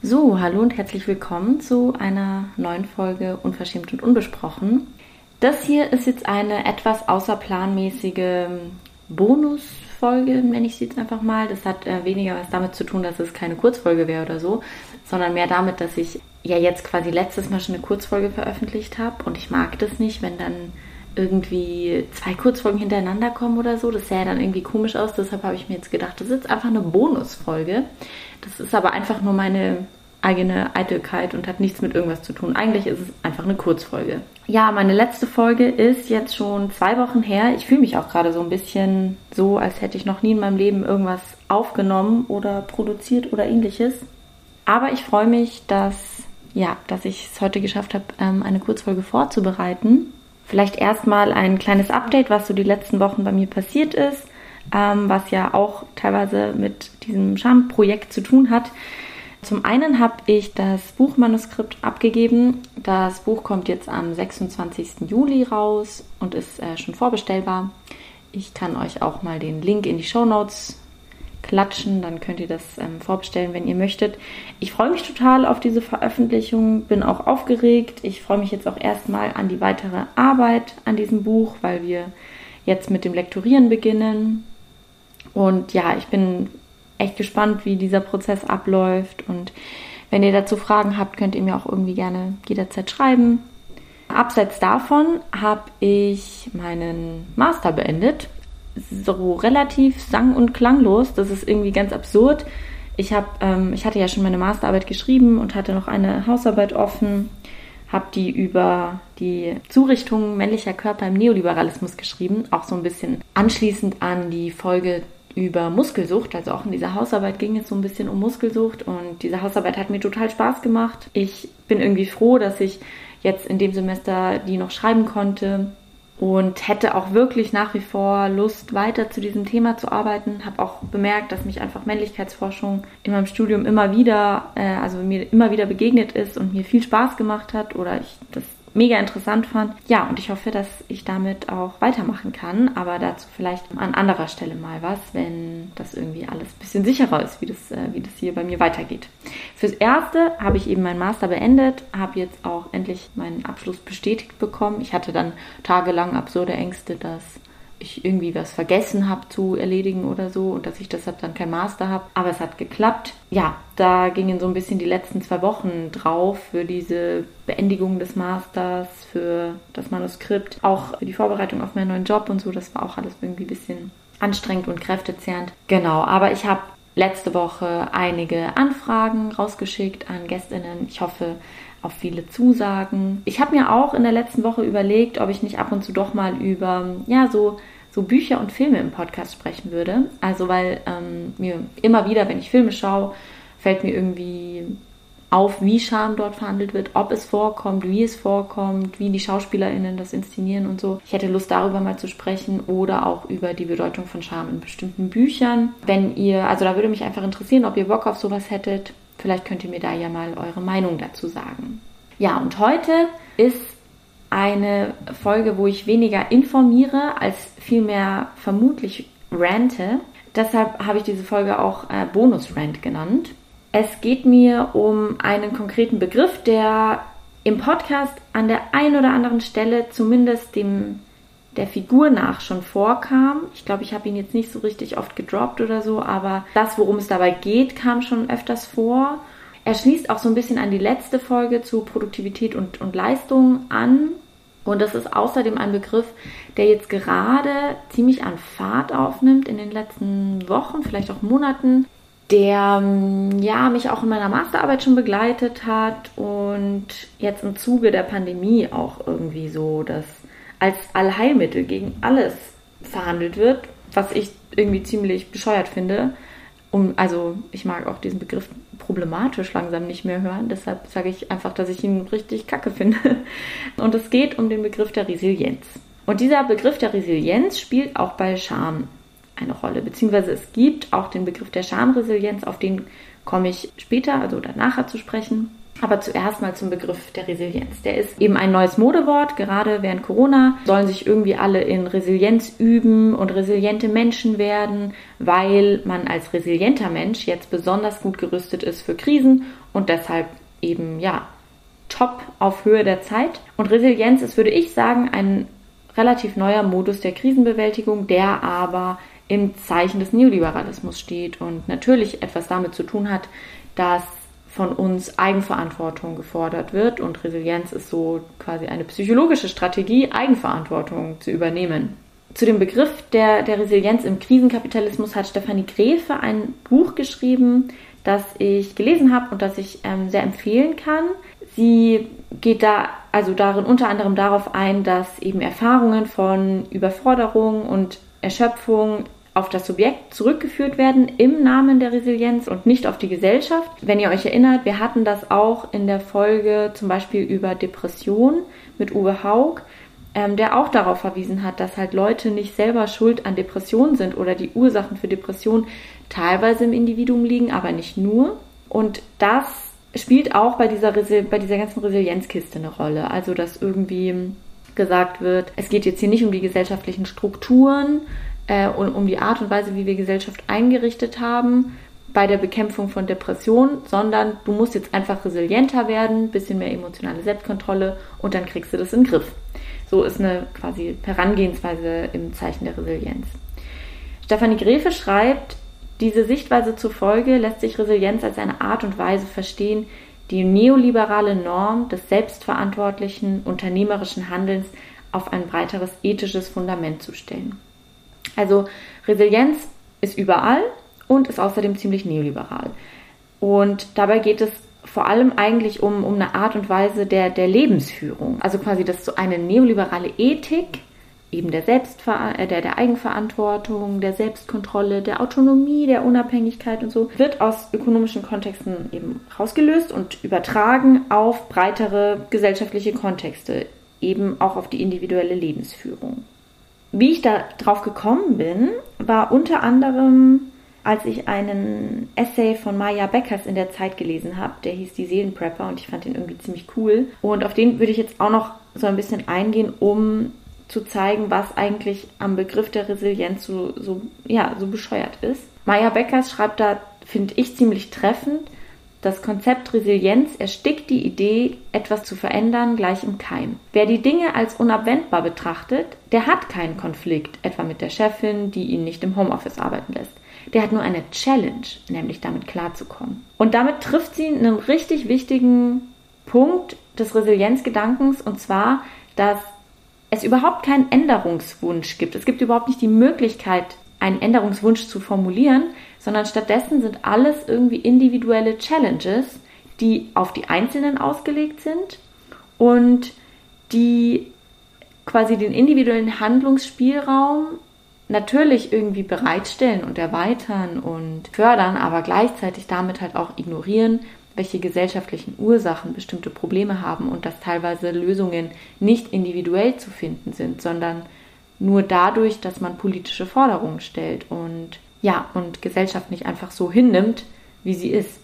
So, hallo und herzlich willkommen zu einer neuen Folge Unverschämt und Unbesprochen. Das hier ist jetzt eine etwas außerplanmäßige Bonusfolge, nenne ich sie jetzt einfach mal. Das hat äh, weniger was damit zu tun, dass es keine Kurzfolge wäre oder so, sondern mehr damit, dass ich ja jetzt quasi letztes Mal schon eine Kurzfolge veröffentlicht habe und ich mag das nicht, wenn dann irgendwie zwei Kurzfolgen hintereinander kommen oder so. Das sähe dann irgendwie komisch aus. Deshalb habe ich mir jetzt gedacht, das ist jetzt einfach eine Bonusfolge. Das ist aber einfach nur meine eigene Eitelkeit und hat nichts mit irgendwas zu tun. Eigentlich ist es einfach eine Kurzfolge. Ja, meine letzte Folge ist jetzt schon zwei Wochen her. Ich fühle mich auch gerade so ein bisschen so, als hätte ich noch nie in meinem Leben irgendwas aufgenommen oder produziert oder ähnliches. Aber ich freue mich, dass, ja, dass ich es heute geschafft habe, ähm, eine Kurzfolge vorzubereiten. Vielleicht erstmal ein kleines Update, was so die letzten Wochen bei mir passiert ist, ähm, was ja auch teilweise mit diesem Charme-Projekt zu tun hat. Zum einen habe ich das Buchmanuskript abgegeben. Das Buch kommt jetzt am 26. Juli raus und ist äh, schon vorbestellbar. Ich kann euch auch mal den Link in die Show Notes klatschen, dann könnt ihr das ähm, vorbestellen, wenn ihr möchtet. Ich freue mich total auf diese Veröffentlichung, bin auch aufgeregt. Ich freue mich jetzt auch erstmal an die weitere Arbeit an diesem Buch, weil wir jetzt mit dem Lektorieren beginnen. Und ja, ich bin echt gespannt, wie dieser Prozess abläuft. Und wenn ihr dazu Fragen habt, könnt ihr mir auch irgendwie gerne jederzeit schreiben. Abseits davon habe ich meinen Master beendet. So relativ sang- und klanglos. Das ist irgendwie ganz absurd. Ich, hab, ähm, ich hatte ja schon meine Masterarbeit geschrieben und hatte noch eine Hausarbeit offen. Habe die über die Zurichtung männlicher Körper im Neoliberalismus geschrieben. Auch so ein bisschen anschließend an die Folge über Muskelsucht. Also auch in dieser Hausarbeit ging es so ein bisschen um Muskelsucht und diese Hausarbeit hat mir total Spaß gemacht. Ich bin irgendwie froh, dass ich jetzt in dem Semester die noch schreiben konnte und hätte auch wirklich nach wie vor Lust, weiter zu diesem Thema zu arbeiten. Habe auch bemerkt, dass mich einfach Männlichkeitsforschung in meinem Studium immer wieder, äh, also mir immer wieder begegnet ist und mir viel Spaß gemacht hat oder ich das mega interessant fand. Ja, und ich hoffe, dass ich damit auch weitermachen kann, aber dazu vielleicht an anderer Stelle mal was, wenn das irgendwie alles ein bisschen sicherer ist, wie das, äh, wie das hier bei mir weitergeht. Fürs Erste habe ich eben meinen Master beendet, habe jetzt auch endlich meinen Abschluss bestätigt bekommen. Ich hatte dann tagelang absurde Ängste, dass ich irgendwie was vergessen habe zu erledigen oder so und dass ich deshalb dann kein Master habe. Aber es hat geklappt. Ja, da gingen so ein bisschen die letzten zwei Wochen drauf für diese Beendigung des Masters, für das Manuskript, auch für die Vorbereitung auf meinen neuen Job und so. Das war auch alles irgendwie ein bisschen anstrengend und kräftezehrend. Genau, aber ich habe letzte Woche einige Anfragen rausgeschickt an Gästinnen. Ich hoffe, auf viele Zusagen. Ich habe mir auch in der letzten Woche überlegt, ob ich nicht ab und zu doch mal über ja so so Bücher und Filme im Podcast sprechen würde. Also weil ähm, mir immer wieder, wenn ich Filme schaue, fällt mir irgendwie auf, wie Scham dort verhandelt wird, ob es vorkommt, wie es vorkommt, wie die SchauspielerInnen das inszenieren und so. Ich hätte Lust darüber mal zu sprechen oder auch über die Bedeutung von Scham in bestimmten Büchern. Wenn ihr, also da würde mich einfach interessieren, ob ihr Bock auf sowas hättet. Vielleicht könnt ihr mir da ja mal eure Meinung dazu sagen. Ja, und heute ist eine Folge, wo ich weniger informiere, als vielmehr vermutlich rante. Deshalb habe ich diese Folge auch äh, Bonus-Rant genannt. Es geht mir um einen konkreten Begriff, der im Podcast an der einen oder anderen Stelle zumindest dem der Figur nach schon vorkam. Ich glaube, ich habe ihn jetzt nicht so richtig oft gedroppt oder so, aber das, worum es dabei geht, kam schon öfters vor. Er schließt auch so ein bisschen an die letzte Folge zu Produktivität und, und Leistung an. Und das ist außerdem ein Begriff, der jetzt gerade ziemlich an Fahrt aufnimmt in den letzten Wochen, vielleicht auch Monaten, der ja mich auch in meiner Masterarbeit schon begleitet hat und jetzt im Zuge der Pandemie auch irgendwie so das als Allheilmittel gegen alles verhandelt wird, was ich irgendwie ziemlich bescheuert finde. Um, also ich mag auch diesen Begriff problematisch langsam nicht mehr hören. Deshalb sage ich einfach, dass ich ihn richtig kacke finde. Und es geht um den Begriff der Resilienz. Und dieser Begriff der Resilienz spielt auch bei Scham eine Rolle. Beziehungsweise es gibt auch den Begriff der Schamresilienz, auf den komme ich später, also oder nachher zu sprechen. Aber zuerst mal zum Begriff der Resilienz. Der ist eben ein neues Modewort. Gerade während Corona sollen sich irgendwie alle in Resilienz üben und resiliente Menschen werden, weil man als resilienter Mensch jetzt besonders gut gerüstet ist für Krisen und deshalb eben, ja, top auf Höhe der Zeit. Und Resilienz ist, würde ich sagen, ein relativ neuer Modus der Krisenbewältigung, der aber im Zeichen des Neoliberalismus steht und natürlich etwas damit zu tun hat, dass von uns Eigenverantwortung gefordert wird und Resilienz ist so quasi eine psychologische Strategie, Eigenverantwortung zu übernehmen. Zu dem Begriff der, der Resilienz im Krisenkapitalismus hat Stefanie Gräfe ein Buch geschrieben, das ich gelesen habe und das ich ähm, sehr empfehlen kann. Sie geht da also darin unter anderem darauf ein, dass eben Erfahrungen von Überforderung und Erschöpfung auf das Subjekt zurückgeführt werden im Namen der Resilienz und nicht auf die Gesellschaft. Wenn ihr euch erinnert, wir hatten das auch in der Folge zum Beispiel über Depression mit Uwe Haug, ähm, der auch darauf verwiesen hat, dass halt Leute nicht selber schuld an Depressionen sind oder die Ursachen für Depression teilweise im Individuum liegen, aber nicht nur. Und das spielt auch bei dieser, bei dieser ganzen Resilienzkiste eine Rolle. Also, dass irgendwie gesagt wird, es geht jetzt hier nicht um die gesellschaftlichen Strukturen, äh, und um die Art und Weise, wie wir Gesellschaft eingerichtet haben bei der Bekämpfung von Depressionen, sondern du musst jetzt einfach resilienter werden, bisschen mehr emotionale Selbstkontrolle und dann kriegst du das in den Griff. So ist eine quasi Herangehensweise im Zeichen der Resilienz. Stefanie Grefe schreibt, diese Sichtweise zufolge lässt sich Resilienz als eine Art und Weise verstehen, die neoliberale Norm des selbstverantwortlichen unternehmerischen Handelns auf ein breiteres ethisches Fundament zu stellen. Also Resilienz ist überall und ist außerdem ziemlich neoliberal. Und dabei geht es vor allem eigentlich um, um eine Art und Weise der, der Lebensführung. Also quasi, dass so eine neoliberale Ethik, eben der, Selbstver äh, der, der Eigenverantwortung, der Selbstkontrolle, der Autonomie, der Unabhängigkeit und so, wird aus ökonomischen Kontexten eben rausgelöst und übertragen auf breitere gesellschaftliche Kontexte, eben auch auf die individuelle Lebensführung. Wie ich da drauf gekommen bin, war unter anderem, als ich einen Essay von Maya Beckers in der Zeit gelesen habe, der hieß Die Seelenprepper und ich fand den irgendwie ziemlich cool. Und auf den würde ich jetzt auch noch so ein bisschen eingehen, um zu zeigen, was eigentlich am Begriff der Resilienz so, so, ja, so bescheuert ist. Maya Beckers schreibt da, finde ich, ziemlich treffend, das Konzept Resilienz erstickt die Idee, etwas zu verändern, gleich im Keim. Wer die Dinge als unabwendbar betrachtet, der hat keinen Konflikt, etwa mit der Chefin, die ihn nicht im Homeoffice arbeiten lässt. Der hat nur eine Challenge, nämlich damit klarzukommen. Und damit trifft sie einen richtig wichtigen Punkt des Resilienzgedankens, und zwar, dass es überhaupt keinen Änderungswunsch gibt. Es gibt überhaupt nicht die Möglichkeit, einen Änderungswunsch zu formulieren, sondern stattdessen sind alles irgendwie individuelle Challenges, die auf die Einzelnen ausgelegt sind und die quasi den individuellen Handlungsspielraum natürlich irgendwie bereitstellen und erweitern und fördern, aber gleichzeitig damit halt auch ignorieren, welche gesellschaftlichen Ursachen bestimmte Probleme haben und dass teilweise Lösungen nicht individuell zu finden sind, sondern nur dadurch, dass man politische Forderungen stellt und ja, und Gesellschaft nicht einfach so hinnimmt, wie sie ist.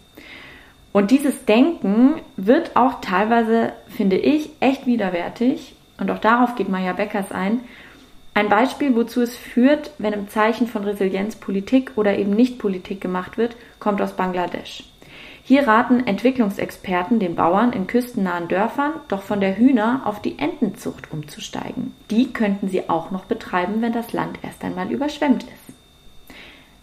Und dieses Denken wird auch teilweise, finde ich, echt widerwärtig. Und auch darauf geht Maya Beckers ein. Ein Beispiel, wozu es führt, wenn im Zeichen von Resilienz Politik oder eben nicht Politik gemacht wird, kommt aus Bangladesch. Hier raten Entwicklungsexperten den Bauern in küstennahen Dörfern, doch von der Hühner auf die Entenzucht umzusteigen. Die könnten sie auch noch betreiben, wenn das Land erst einmal überschwemmt ist.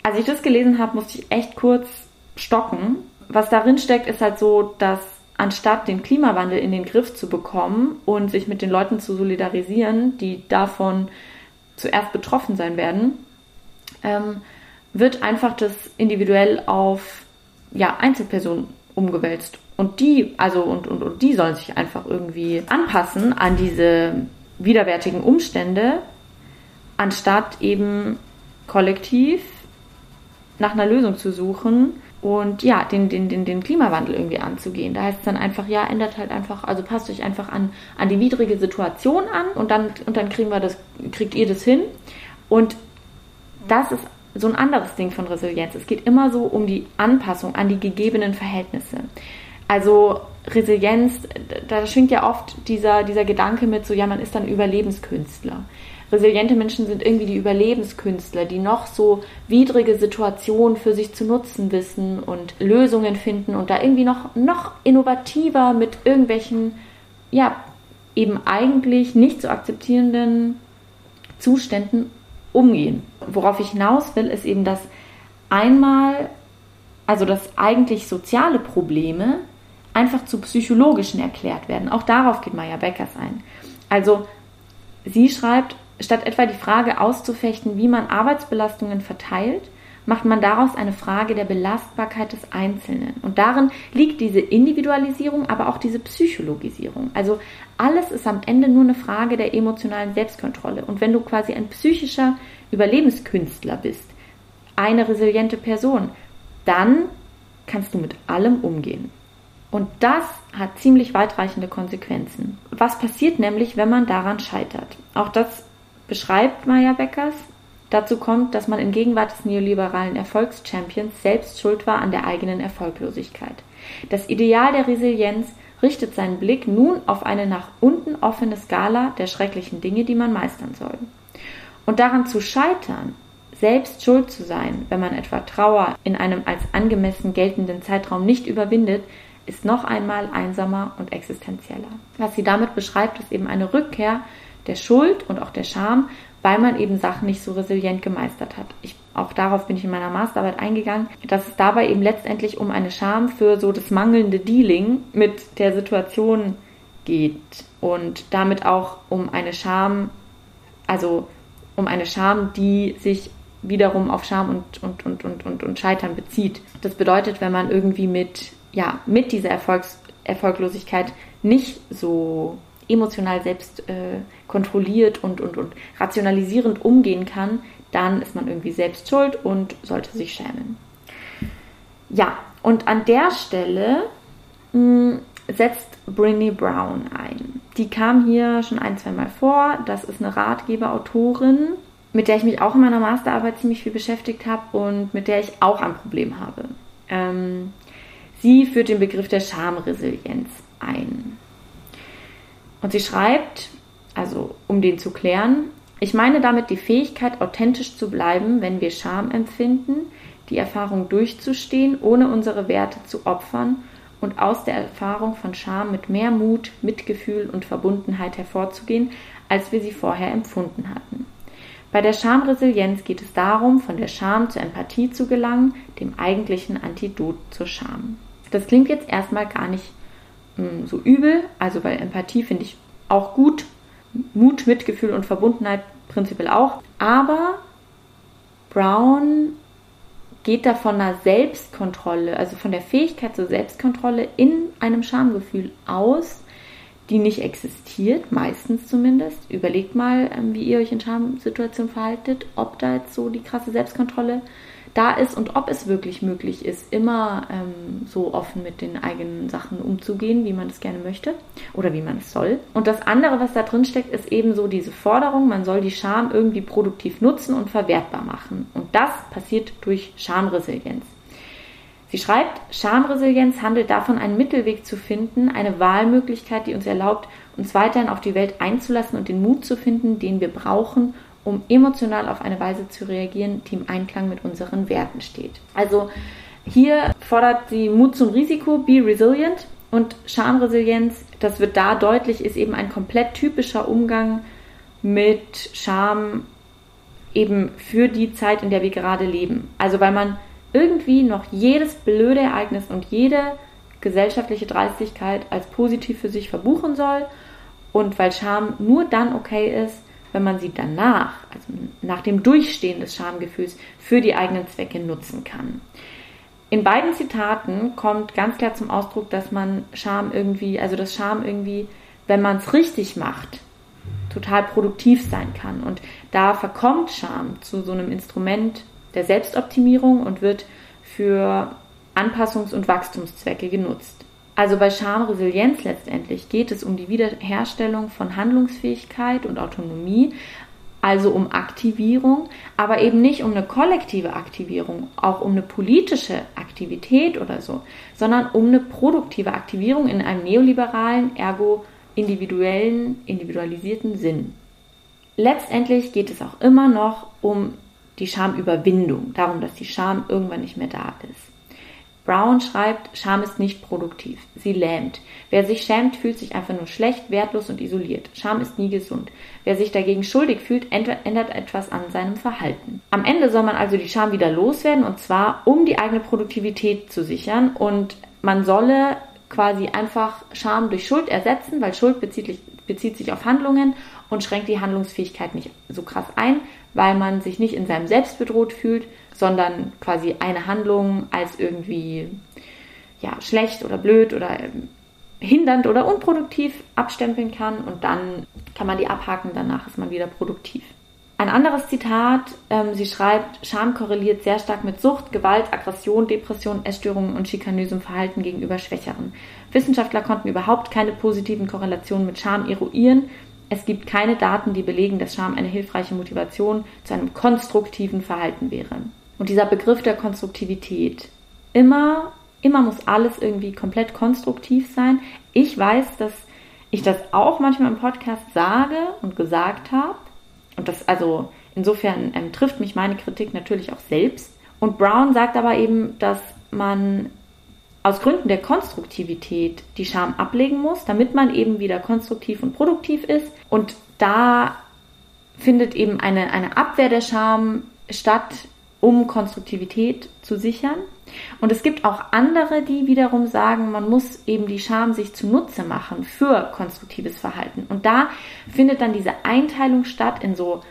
Als ich das gelesen habe, musste ich echt kurz stocken. Was darin steckt, ist halt so, dass anstatt den Klimawandel in den Griff zu bekommen und sich mit den Leuten zu solidarisieren, die davon zuerst betroffen sein werden, ähm, wird einfach das individuell auf ja, Einzelpersonen umgewälzt. Und die, also und, und, und die sollen sich einfach irgendwie anpassen an diese widerwärtigen Umstände, anstatt eben kollektiv nach einer Lösung zu suchen und ja, den, den, den, den Klimawandel irgendwie anzugehen. Da heißt es dann einfach, ja, ändert halt einfach, also passt euch einfach an, an die widrige Situation an und dann, und dann kriegen wir das, kriegt ihr das hin. Und das ist so ein anderes Ding von Resilienz. Es geht immer so um die Anpassung an die gegebenen Verhältnisse. Also Resilienz, da schwingt ja oft dieser, dieser Gedanke mit, so ja, man ist dann Überlebenskünstler. Resiliente Menschen sind irgendwie die Überlebenskünstler, die noch so widrige Situationen für sich zu nutzen wissen und Lösungen finden und da irgendwie noch, noch innovativer mit irgendwelchen, ja, eben eigentlich nicht zu akzeptierenden Zuständen umgehen. Worauf ich hinaus will, ist eben, dass einmal, also dass eigentlich soziale Probleme einfach zu psychologischen erklärt werden. Auch darauf geht Maya Beckers ein. Also sie schreibt, Statt etwa die Frage auszufechten, wie man Arbeitsbelastungen verteilt, macht man daraus eine Frage der Belastbarkeit des Einzelnen. Und darin liegt diese Individualisierung, aber auch diese Psychologisierung. Also alles ist am Ende nur eine Frage der emotionalen Selbstkontrolle. Und wenn du quasi ein psychischer Überlebenskünstler bist, eine resiliente Person, dann kannst du mit allem umgehen. Und das hat ziemlich weitreichende Konsequenzen. Was passiert nämlich, wenn man daran scheitert? Auch das beschreibt Maya Beckers. Dazu kommt, dass man in Gegenwart des neoliberalen Erfolgschampions selbst schuld war an der eigenen Erfolglosigkeit. Das Ideal der Resilienz richtet seinen Blick nun auf eine nach unten offene Skala der schrecklichen Dinge, die man meistern soll. Und daran zu scheitern, selbst schuld zu sein, wenn man etwa Trauer in einem als angemessen geltenden Zeitraum nicht überwindet, ist noch einmal einsamer und existenzieller. Was sie damit beschreibt, ist eben eine Rückkehr der Schuld und auch der Scham, weil man eben Sachen nicht so resilient gemeistert hat. Ich, auch darauf bin ich in meiner Masterarbeit eingegangen, dass es dabei eben letztendlich um eine Scham für so das mangelnde Dealing mit der Situation geht und damit auch um eine Scham, also um eine Scham, die sich wiederum auf Scham und, und, und, und, und, und Scheitern bezieht. Das bedeutet, wenn man irgendwie mit, ja, mit dieser Erfolgs Erfolglosigkeit nicht so emotional selbst äh, kontrolliert und, und, und rationalisierend umgehen kann, dann ist man irgendwie selbst schuld und sollte sich schämen. Ja, und an der Stelle mh, hm, setzt Brinny Brown ein. Die kam hier schon ein, zwei Mal vor. Das ist eine Ratgeberautorin, mit der ich mich auch in meiner Masterarbeit ziemlich viel beschäftigt habe und mit der ich auch ein Problem habe. Ähm, sie führt den Begriff der Schamresilienz ein. Und sie schreibt, also um den zu klären, ich meine damit die Fähigkeit, authentisch zu bleiben, wenn wir Scham empfinden, die Erfahrung durchzustehen, ohne unsere Werte zu opfern und aus der Erfahrung von Scham mit mehr Mut, Mitgefühl und Verbundenheit hervorzugehen, als wir sie vorher empfunden hatten. Bei der Schamresilienz geht es darum, von der Scham zur Empathie zu gelangen, dem eigentlichen Antidot zur Scham. Das klingt jetzt erstmal gar nicht Mm, so übel. Also weil Empathie finde ich auch gut. Mut, Mitgefühl und Verbundenheit prinzipiell auch. Aber Brown geht da von einer Selbstkontrolle, also von der Fähigkeit zur Selbstkontrolle in einem Schamgefühl aus, die nicht existiert, meistens zumindest. Überlegt mal, ähm, wie ihr euch in Schamsituationen verhaltet, ob da jetzt so die krasse Selbstkontrolle da ist und ob es wirklich möglich ist, immer ähm, so offen mit den eigenen Sachen umzugehen, wie man es gerne möchte oder wie man es soll. Und das andere, was da drin steckt, ist eben so diese Forderung, man soll die Scham irgendwie produktiv nutzen und verwertbar machen. Und das passiert durch Schamresilienz. Sie schreibt, Schamresilienz handelt davon, einen Mittelweg zu finden, eine Wahlmöglichkeit, die uns erlaubt, uns weiterhin auf die Welt einzulassen und den Mut zu finden, den wir brauchen, um emotional auf eine Weise zu reagieren, die im Einklang mit unseren Werten steht. Also hier fordert sie Mut zum Risiko, be resilient und Schamresilienz, das wird da deutlich, ist eben ein komplett typischer Umgang mit Scham eben für die Zeit, in der wir gerade leben. Also weil man irgendwie noch jedes blöde Ereignis und jede gesellschaftliche Dreistigkeit als positiv für sich verbuchen soll und weil Scham nur dann okay ist, wenn man sie danach, also nach dem Durchstehen des Schamgefühls, für die eigenen Zwecke nutzen kann. In beiden Zitaten kommt ganz klar zum Ausdruck, dass man Scham irgendwie, also dass Scham irgendwie, wenn man es richtig macht, total produktiv sein kann. Und da verkommt Scham zu so einem Instrument der Selbstoptimierung und wird für Anpassungs- und Wachstumszwecke genutzt. Also bei Schamresilienz letztendlich geht es um die Wiederherstellung von Handlungsfähigkeit und Autonomie, also um Aktivierung, aber eben nicht um eine kollektive Aktivierung, auch um eine politische Aktivität oder so, sondern um eine produktive Aktivierung in einem neoliberalen, ergo individuellen, individualisierten Sinn. Letztendlich geht es auch immer noch um die Schamüberwindung, darum, dass die Scham irgendwann nicht mehr da ist. Brown schreibt, Scham ist nicht produktiv. Sie lähmt. Wer sich schämt, fühlt sich einfach nur schlecht, wertlos und isoliert. Scham ist nie gesund. Wer sich dagegen schuldig fühlt, ändert etwas an seinem Verhalten. Am Ende soll man also die Scham wieder loswerden und zwar, um die eigene Produktivität zu sichern und man solle quasi einfach Scham durch Schuld ersetzen, weil Schuld bezieht, bezieht sich auf Handlungen und schränkt die Handlungsfähigkeit nicht so krass ein, weil man sich nicht in seinem Selbst bedroht fühlt, sondern quasi eine Handlung als irgendwie ja, schlecht oder blöd oder ähm, hindernd oder unproduktiv abstempeln kann und dann kann man die abhaken, danach ist man wieder produktiv. Ein anderes Zitat, ähm, sie schreibt, Scham korreliert sehr stark mit Sucht, Gewalt, Aggression, Depression, Essstörungen und schikanösem Verhalten gegenüber Schwächeren. Wissenschaftler konnten überhaupt keine positiven Korrelationen mit Scham eruieren. Es gibt keine Daten, die belegen, dass Scham eine hilfreiche Motivation zu einem konstruktiven Verhalten wäre. Und dieser Begriff der Konstruktivität, immer, immer muss alles irgendwie komplett konstruktiv sein. Ich weiß, dass ich das auch manchmal im Podcast sage und gesagt habe. Und das, also, insofern ähm, trifft mich meine Kritik natürlich auch selbst. Und Brown sagt aber eben, dass man aus Gründen der Konstruktivität die Scham ablegen muss, damit man eben wieder konstruktiv und produktiv ist. Und da findet eben eine, eine Abwehr der Scham statt, um Konstruktivität zu sichern. Und es gibt auch andere, die wiederum sagen, man muss eben die Scham sich zunutze machen für konstruktives Verhalten. Und da findet dann diese Einteilung statt in so,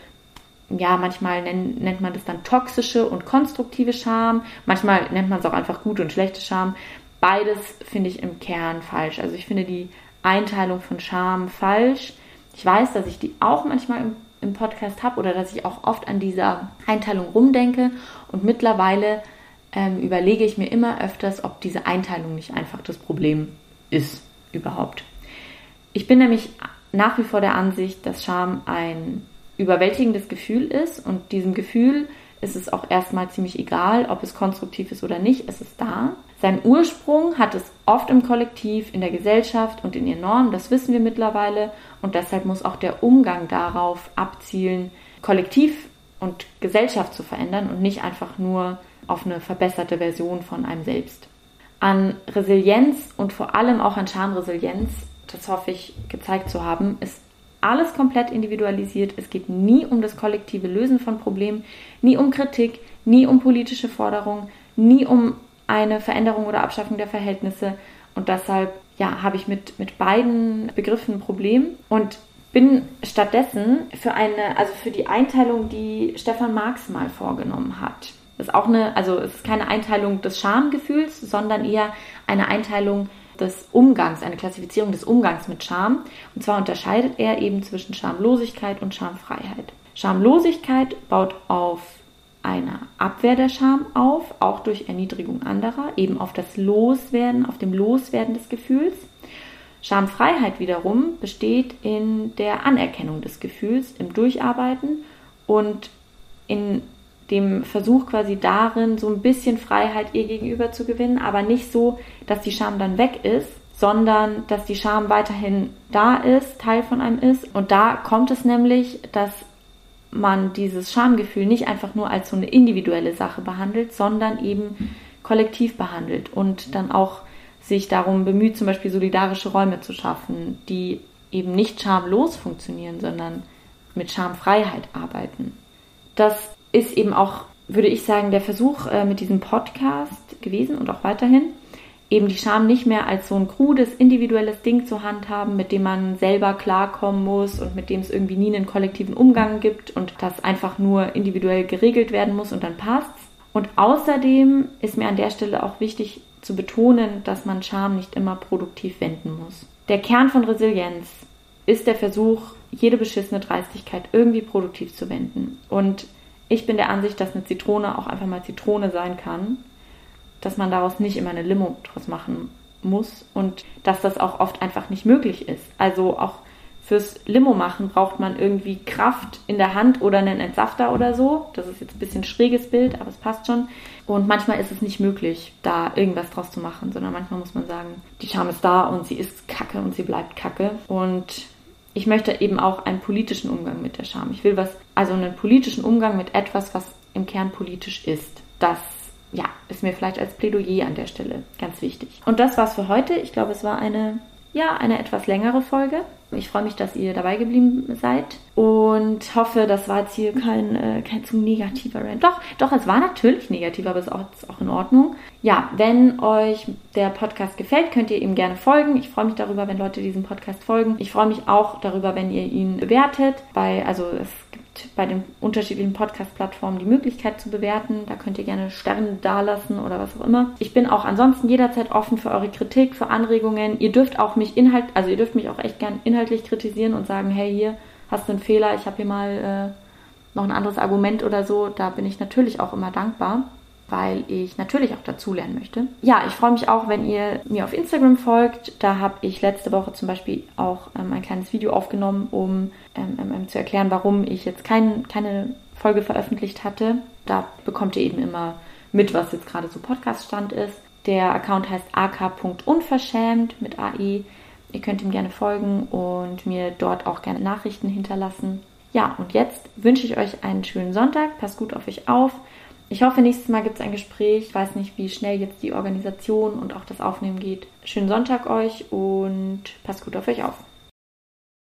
ja, manchmal nennt, nennt man das dann toxische und konstruktive Scham, manchmal nennt man es auch einfach gute und schlechte Scham. Beides finde ich im Kern falsch. Also ich finde die Einteilung von Scham falsch. Ich weiß, dass ich die auch manchmal im im Podcast habe oder dass ich auch oft an dieser Einteilung rumdenke. Und mittlerweile ähm, überlege ich mir immer öfters, ob diese Einteilung nicht einfach das Problem ist überhaupt. Ich bin nämlich nach wie vor der Ansicht, dass Scham ein überwältigendes Gefühl ist und diesem Gefühl ist es auch erstmal ziemlich egal, ob es konstruktiv ist oder nicht, es ist da. Seinen Ursprung hat es oft im Kollektiv, in der Gesellschaft und in den Normen, das wissen wir mittlerweile. Und deshalb muss auch der Umgang darauf abzielen, Kollektiv und Gesellschaft zu verändern und nicht einfach nur auf eine verbesserte Version von einem selbst. An Resilienz und vor allem auch an Schamresilienz, das hoffe ich gezeigt zu haben, ist alles komplett individualisiert. Es geht nie um das kollektive Lösen von Problemen, nie um Kritik, nie um politische Forderungen, nie um eine Veränderung oder Abschaffung der Verhältnisse. Und deshalb ja, habe ich mit, mit beiden Begriffen ein Problem und bin stattdessen für eine, also für die Einteilung, die Stefan Marx mal vorgenommen hat. Ist auch eine, also es ist keine Einteilung des Schamgefühls, sondern eher eine Einteilung des Umgangs, eine Klassifizierung des Umgangs mit Scham. Und zwar unterscheidet er eben zwischen Schamlosigkeit und Schamfreiheit. Schamlosigkeit baut auf einer Abwehr der Scham auf, auch durch Erniedrigung anderer, eben auf das Loswerden, auf dem Loswerden des Gefühls. Schamfreiheit wiederum besteht in der Anerkennung des Gefühls, im Durcharbeiten und in dem Versuch quasi darin, so ein bisschen Freiheit ihr gegenüber zu gewinnen, aber nicht so, dass die Scham dann weg ist, sondern dass die Scham weiterhin da ist, Teil von einem ist. Und da kommt es nämlich, dass man dieses Schamgefühl nicht einfach nur als so eine individuelle Sache behandelt, sondern eben kollektiv behandelt und dann auch sich darum bemüht, zum Beispiel solidarische Räume zu schaffen, die eben nicht schamlos funktionieren, sondern mit Schamfreiheit arbeiten. Das ist eben auch, würde ich sagen, der Versuch äh, mit diesem Podcast gewesen und auch weiterhin, eben die Scham nicht mehr als so ein krudes, individuelles Ding zu handhaben, mit dem man selber klarkommen muss und mit dem es irgendwie nie einen kollektiven Umgang gibt und das einfach nur individuell geregelt werden muss und dann passt's. Und außerdem ist mir an der Stelle auch wichtig zu betonen, dass man Scham nicht immer produktiv wenden muss. Der Kern von Resilienz ist der Versuch, jede beschissene Dreistigkeit irgendwie produktiv zu wenden. Und ich bin der Ansicht, dass eine Zitrone auch einfach mal Zitrone sein kann dass man daraus nicht immer eine Limo draus machen muss und dass das auch oft einfach nicht möglich ist. Also auch Fürs Limo machen braucht man irgendwie Kraft in der Hand oder einen Entsafter oder so. Das ist jetzt ein bisschen schräges Bild, aber es passt schon. Und manchmal ist es nicht möglich, da irgendwas draus zu machen, sondern manchmal muss man sagen, die Scham ist da und sie ist kacke und sie bleibt kacke. Und ich möchte eben auch einen politischen Umgang mit der Scham. Ich will was, also einen politischen Umgang mit etwas, was im Kern politisch ist. Das ja, ist mir vielleicht als Plädoyer an der Stelle ganz wichtig. Und das war's für heute. Ich glaube, es war eine, ja, eine etwas längere Folge. Ich freue mich, dass ihr dabei geblieben seid und hoffe, das war jetzt hier kein, äh, kein zu negativer Rant. Doch, doch, es war natürlich negativ, aber es ist auch, ist auch in Ordnung. Ja, wenn euch der Podcast gefällt, könnt ihr ihm gerne folgen. Ich freue mich darüber, wenn Leute diesem Podcast folgen. Ich freue mich auch darüber, wenn ihr ihn bewertet. Bei, also es bei den unterschiedlichen Podcast-Plattformen die Möglichkeit zu bewerten. Da könnt ihr gerne Sterne dalassen oder was auch immer. Ich bin auch ansonsten jederzeit offen für eure Kritik, für Anregungen. Ihr dürft auch mich inhalt, also ihr dürft mich auch echt gern inhaltlich kritisieren und sagen, hey, hier hast du einen Fehler, ich habe hier mal äh, noch ein anderes Argument oder so. Da bin ich natürlich auch immer dankbar weil ich natürlich auch dazulernen möchte. Ja, ich freue mich auch, wenn ihr mir auf Instagram folgt. Da habe ich letzte Woche zum Beispiel auch ähm, ein kleines Video aufgenommen, um ähm, ähm, ähm, zu erklären, warum ich jetzt kein, keine Folge veröffentlicht hatte. Da bekommt ihr eben immer mit, was jetzt gerade so Podcast-Stand ist. Der Account heißt ak.unverschämt mit AI. Ihr könnt ihm gerne folgen und mir dort auch gerne Nachrichten hinterlassen. Ja, und jetzt wünsche ich euch einen schönen Sonntag. Passt gut auf euch auf. Ich hoffe, nächstes Mal gibt es ein Gespräch. Ich weiß nicht, wie schnell jetzt die Organisation und auch das Aufnehmen geht. Schönen Sonntag euch und passt gut auf euch auf.